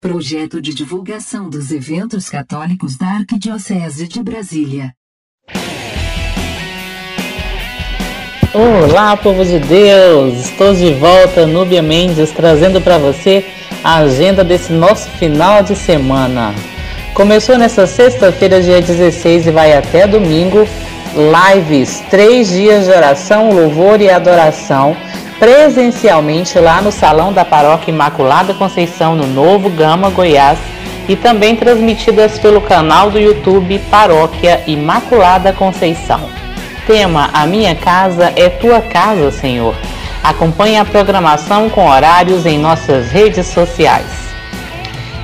Projeto de divulgação dos eventos católicos da Arquidiocese de Brasília. Olá, povo de Deus! Estou de volta, Núbia Mendes, trazendo para você a agenda desse nosso final de semana. Começou nessa sexta-feira, dia 16, e vai até domingo. Lives, três dias de oração, louvor e adoração presencialmente lá no Salão da Paróquia Imaculada Conceição, no Novo Gama, Goiás, e também transmitidas pelo canal do YouTube Paróquia Imaculada Conceição. Tema: A minha casa é tua casa, Senhor. Acompanhe a programação com horários em nossas redes sociais.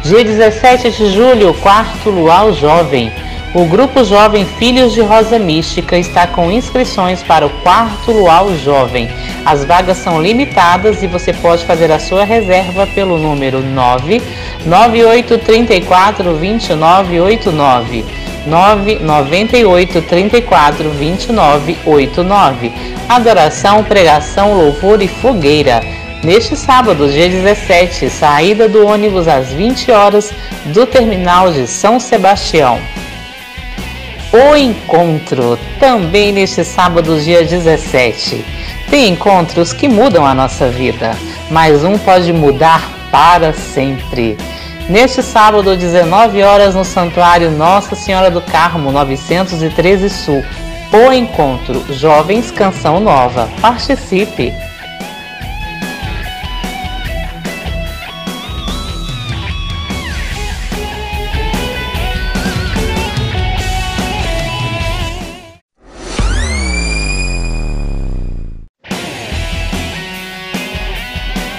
Dia 17 de julho, quarto Luau Jovem. O Grupo Jovem Filhos de Rosa Mística está com inscrições para o quarto Luau Jovem. As vagas são limitadas e você pode fazer a sua reserva pelo número 99834 2989. 998 34 29 89. Adoração, pregação, louvor e fogueira. Neste sábado, dia 17, saída do ônibus às 20 horas do terminal de São Sebastião. O encontro, também neste sábado, dia 17. Tem encontros que mudam a nossa vida, mas um pode mudar para sempre. Neste sábado, 19 horas, no Santuário Nossa Senhora do Carmo, 913 Sul. O encontro Jovens Canção Nova. Participe!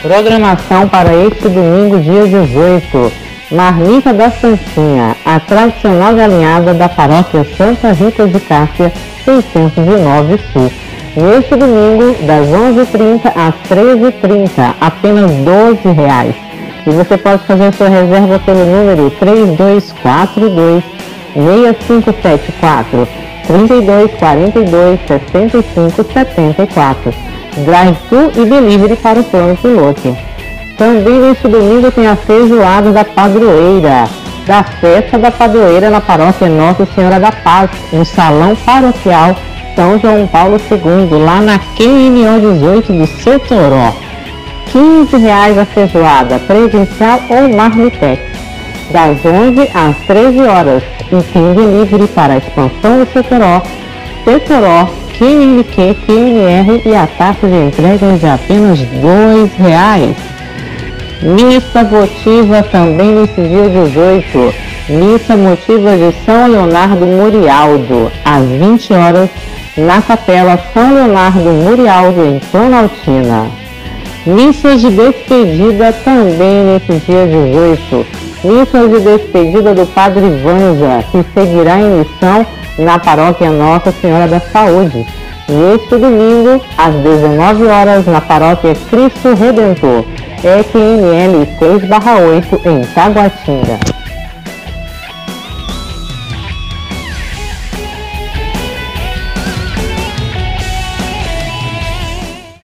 Programação para este domingo, dia 18. Marmita da Santinha, a tradicional galinhada da paróquia Santa Rita de Cássia, 609 Sul. Neste domingo, das 11h30 às 13h30, apenas 12 reais. E você pode fazer sua reserva pelo número 3242 6574 3242 6574 drive-thru e delivery para o plano piloto. Também neste domingo tem a feijoada da padroeira, da festa da padroeira na paróquia Nossa Senhora da Paz, no Salão Paroquial São João Paulo II, lá na QNO 18 do Setoró. 15 reais a feijoada, presencial ou marmitex, das 11 às 13 horas, e tem delivery para a expansão do Setoró, Setoró, QNQ, QNR e a taxa de entrega de apenas R$ reais. Missa votiva também nesse dia 18. Missa motiva de São Leonardo Murialdo, às 20 horas, na Capela São Leonardo Murialdo, em Planaltina. Missas de despedida também nesse dia 18. Missas de despedida do Padre Vanja, que seguirá em missão na paróquia Nossa Senhora da Saúde, neste domingo, às 19 horas, na paróquia Cristo Redentor, EQNL 6-8, em Taguatinga.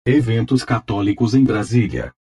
Eventos católicos em Brasília.